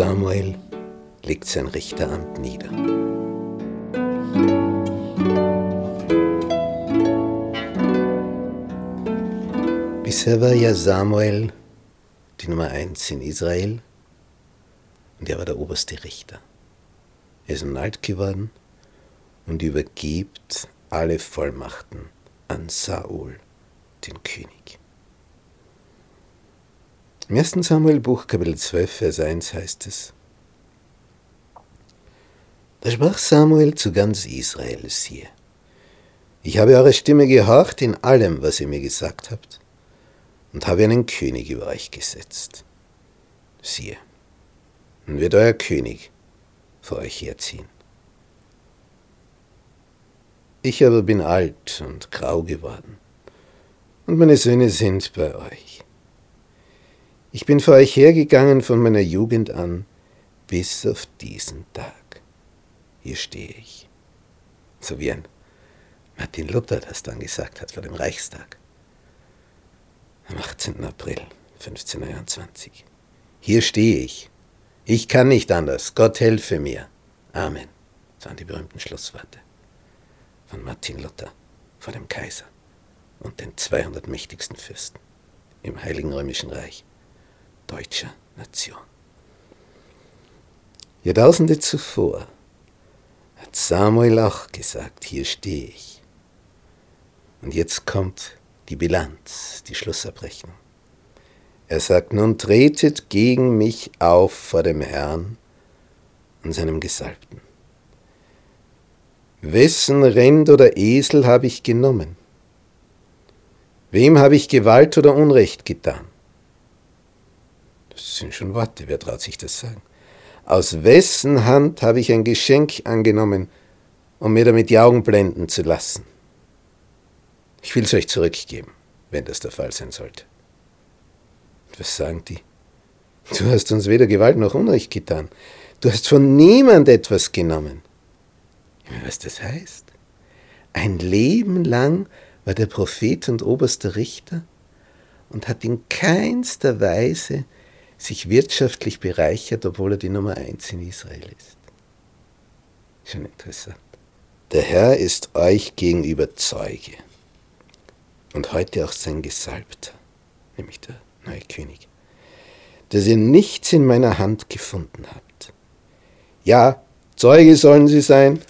Samuel legt sein Richteramt nieder. Bisher war ja Samuel die Nummer eins in Israel und er war der oberste Richter. Er ist nun alt geworden und übergibt alle Vollmachten an Saul, den König. Im 1. Samuel Buch Kapitel 12, Vers 1 heißt es, Da sprach Samuel zu ganz Israel, siehe, ich habe eure Stimme gehorcht in allem, was ihr mir gesagt habt, und habe einen König über euch gesetzt. Siehe, nun wird euer König vor euch herziehen. Ich aber bin alt und grau geworden, und meine Söhne sind bei euch. Ich bin vor euch hergegangen von meiner Jugend an bis auf diesen Tag. Hier stehe ich. So wie ein Martin Luther das dann gesagt hat vor dem Reichstag. Am 18. April 1521. Hier stehe ich. Ich kann nicht anders. Gott helfe mir. Amen. Das waren die berühmten Schlussworte von Martin Luther vor dem Kaiser und den 200 mächtigsten Fürsten im Heiligen Römischen Reich deutscher Nation. Jahrtausende zuvor hat Samuel auch gesagt, hier stehe ich. Und jetzt kommt die Bilanz, die Schlussabrechnung. Er sagt, nun tretet gegen mich auf vor dem Herrn und seinem Gesalbten. Wessen Rind oder Esel habe ich genommen? Wem habe ich Gewalt oder Unrecht getan? Das sind schon Worte, wer traut sich das sagen? Aus wessen Hand habe ich ein Geschenk angenommen, um mir damit die Augen blenden zu lassen? Ich will es euch zurückgeben, wenn das der Fall sein sollte. Was sagen die? Du hast uns weder Gewalt noch Unrecht getan. Du hast von niemand etwas genommen. Was das heißt? Ein Leben lang war der Prophet und oberster Richter und hat in keinster Weise sich wirtschaftlich bereichert, obwohl er die Nummer eins in Israel ist. Schon interessant. Der Herr ist euch gegenüber Zeuge und heute auch sein Gesalbter, nämlich der neue König, dass ihr nichts in meiner Hand gefunden habt. Ja, Zeuge sollen sie sein.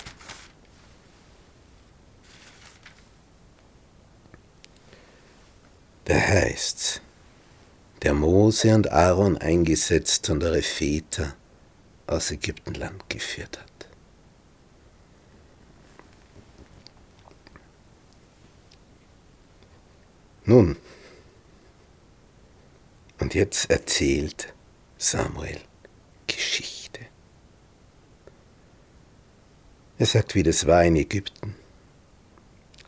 Der Herr ist's, der Mose und Aaron eingesetzt und eure Väter aus Ägyptenland geführt hat. Nun, und jetzt erzählt Samuel Geschichte. Er sagt, wie das war in Ägypten,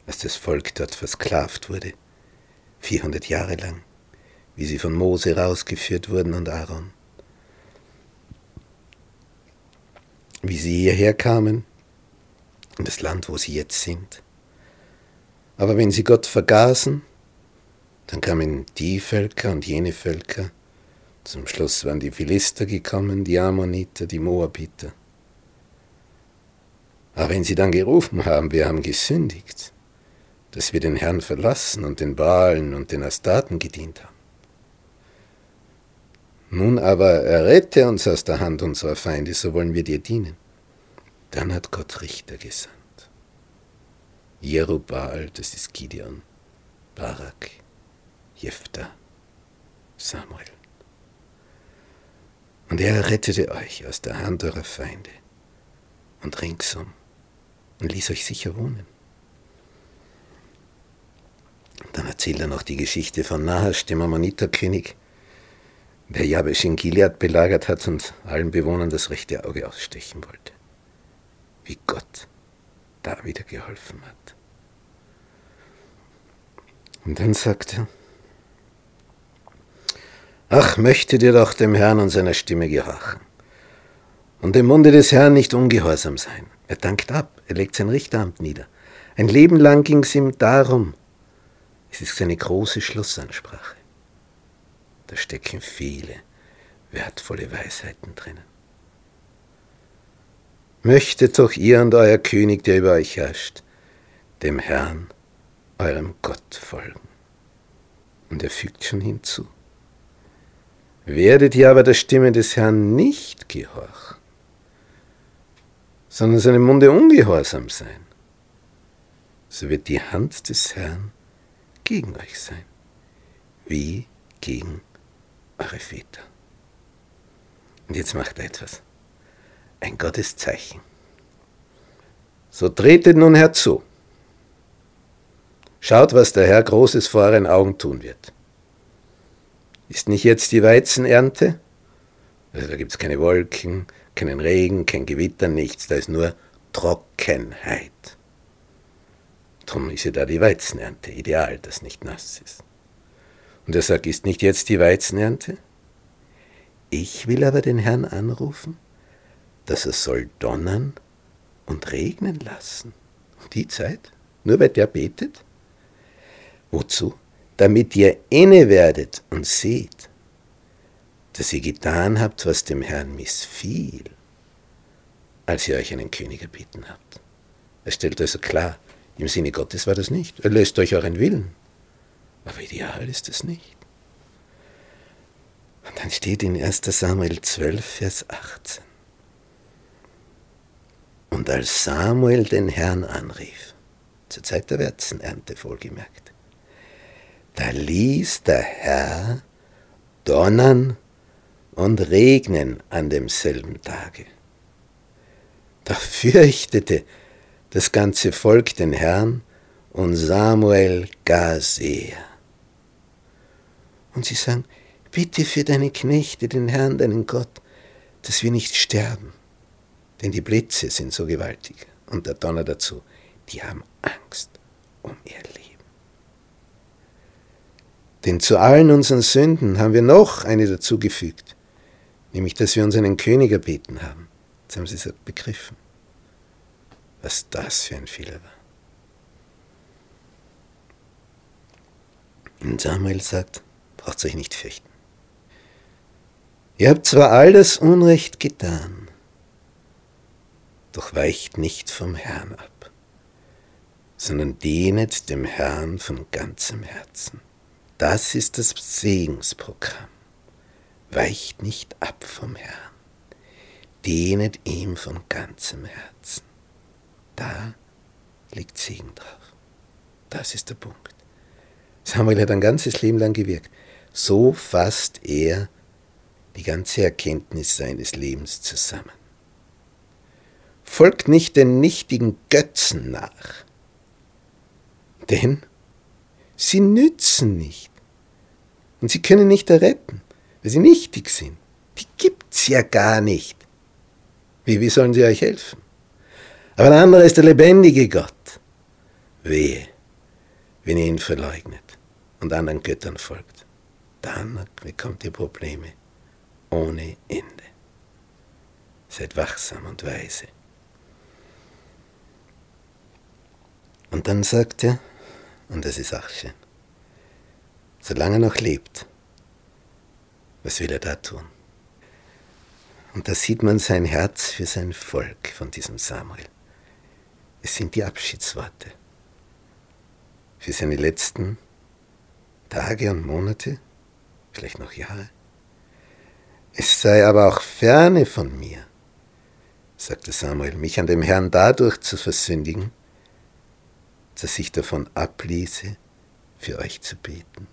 als das Volk dort versklavt wurde, 400 Jahre lang wie sie von Mose rausgeführt wurden und Aaron. Wie sie hierher kamen, in das Land, wo sie jetzt sind. Aber wenn sie Gott vergaßen, dann kamen die Völker und jene Völker. Zum Schluss waren die Philister gekommen, die Ammoniter, die Moabiter. Aber wenn sie dann gerufen haben, wir haben gesündigt, dass wir den Herrn verlassen und den Baalen und den Astaten gedient haben, nun aber errette uns aus der Hand unserer Feinde, so wollen wir dir dienen. Dann hat Gott Richter gesandt. Jerubal, das ist Gideon, Barak, Jephthah, Samuel. Und er rettete euch aus der Hand eurer Feinde und ringsum und ließ euch sicher wohnen. Dann erzählt er noch die Geschichte von Nahash, dem Ammoniterkönig, der Jabesh in Gilead belagert hat und allen Bewohnern das rechte Auge ausstechen wollte. Wie Gott da wieder geholfen hat. Und dann sagt er, Ach, möchte dir doch dem Herrn und seiner Stimme gehorchen und dem Munde des Herrn nicht ungehorsam sein. Er dankt ab, er legt sein Richteramt nieder. Ein Leben lang ging es ihm darum. Es ist seine große Schlussansprache. Da stecken viele wertvolle Weisheiten drinnen. Möchtet doch ihr und euer König, der über euch herrscht, dem Herrn, eurem Gott folgen. Und er fügt schon hinzu. Werdet ihr aber der Stimme des Herrn nicht gehorchen, sondern seinem Munde ungehorsam sein, so wird die Hand des Herrn gegen euch sein, wie gegen eure Väter. Und jetzt macht er etwas ein Gotteszeichen. So tretet nun herzu. Schaut, was der Herr Großes vor euren Augen tun wird. Ist nicht jetzt die Weizenernte? Also da gibt es keine Wolken, keinen Regen, kein Gewitter, nichts, da ist nur Trockenheit. Darum ist ja da die Weizenernte ideal, dass nicht nass ist. Und er sagt, ist nicht jetzt die Weizenernte? Ich will aber den Herrn anrufen dass es soll donnern und regnen lassen. Die Zeit? Nur weil der betet? Wozu? Damit ihr inne werdet und seht, dass ihr getan habt, was dem Herrn missfiel, als ihr euch einen König erbeten habt. Er stellt also klar, im Sinne Gottes war das nicht. Er lässt euch euren Willen. Aber ideal ist es nicht. Und dann steht in 1 Samuel 12, Vers 18. Und als Samuel den Herrn anrief, zur Zeit der Wärzenernte wohlgemerkt, da ließ der Herr donnern und regnen an demselben Tage. Da fürchtete das ganze Volk den Herrn und Samuel gar sehr. Und sie sagen, bitte für deine Knechte den Herrn, deinen Gott, dass wir nicht sterben. Denn die Blitze sind so gewaltig und der Donner dazu, die haben Angst um ihr Leben. Denn zu allen unseren Sünden haben wir noch eine dazugefügt, nämlich dass wir uns einen König erbeten haben. Jetzt haben sie es begriffen, was das für ein Fehler war. Und Samuel sagt, braucht euch nicht fürchten. Ihr habt zwar all das Unrecht getan, doch weicht nicht vom Herrn ab, sondern dienet dem Herrn von ganzem Herzen. Das ist das Segensprogramm. Weicht nicht ab vom Herrn, dienet ihm von ganzem Herzen. Da liegt Segen drauf. Das ist der Punkt. Samuel hat ein ganzes Leben lang gewirkt. So fasst er die ganze Erkenntnis seines Lebens zusammen. Folgt nicht den nichtigen Götzen nach, denn sie nützen nicht und sie können nicht erretten, weil sie nichtig sind. Die gibt's ja gar nicht. Wie, wie sollen sie euch helfen? Aber der andere ist der lebendige Gott. Wehe, wenn ihr ihn verleugnet und anderen Göttern folgt. Dann bekommt ihr Probleme ohne Ende. Seid wachsam und weise. Und dann sagt er, und das ist auch schön, solange er noch lebt, was will er da tun? Und da sieht man sein Herz für sein Volk von diesem Samuel. Es sind die Abschiedsworte für seine letzten Tage und Monate, vielleicht noch Jahre. Es sei aber auch ferne von mir, sagte Samuel, mich an dem Herrn dadurch zu versündigen, dass ich davon abließe, für euch zu beten.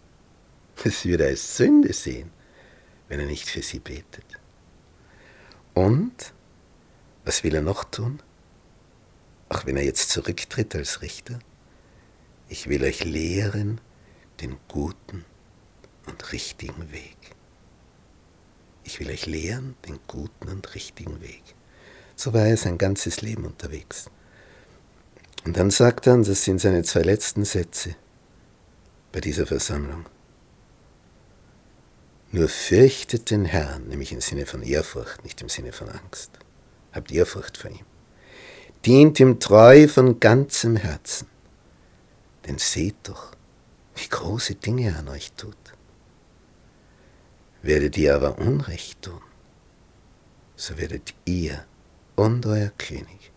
Es würde als Sünde sehen, wenn er nicht für sie betet. Und, was will er noch tun? Auch wenn er jetzt zurücktritt als Richter, ich will euch lehren den guten und richtigen Weg. Ich will euch lehren den guten und richtigen Weg. So war er sein ganzes Leben unterwegs. Und dann sagt er, und das sind seine zwei letzten Sätze bei dieser Versammlung, nur fürchtet den Herrn, nämlich im Sinne von Ehrfurcht, nicht im Sinne von Angst. Habt Ehrfurcht vor ihm. Dient ihm treu von ganzem Herzen. Denn seht doch, wie große Dinge er an euch tut. Werdet ihr aber Unrecht tun, so werdet ihr und euer König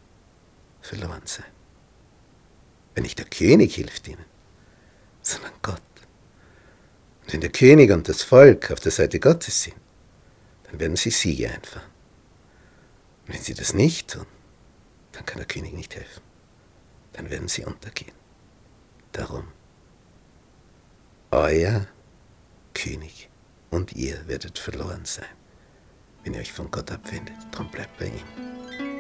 verloren sein. Wenn nicht der König hilft ihnen, sondern Gott. Und wenn der König und das Volk auf der Seite Gottes sind, dann werden sie Siege einfahren. Und wenn sie das nicht tun, der König nicht helfen. Dann werden sie untergehen. Darum, euer König und ihr werdet verloren sein, wenn ihr euch von Gott abwendet. Darum bleibt bei ihm.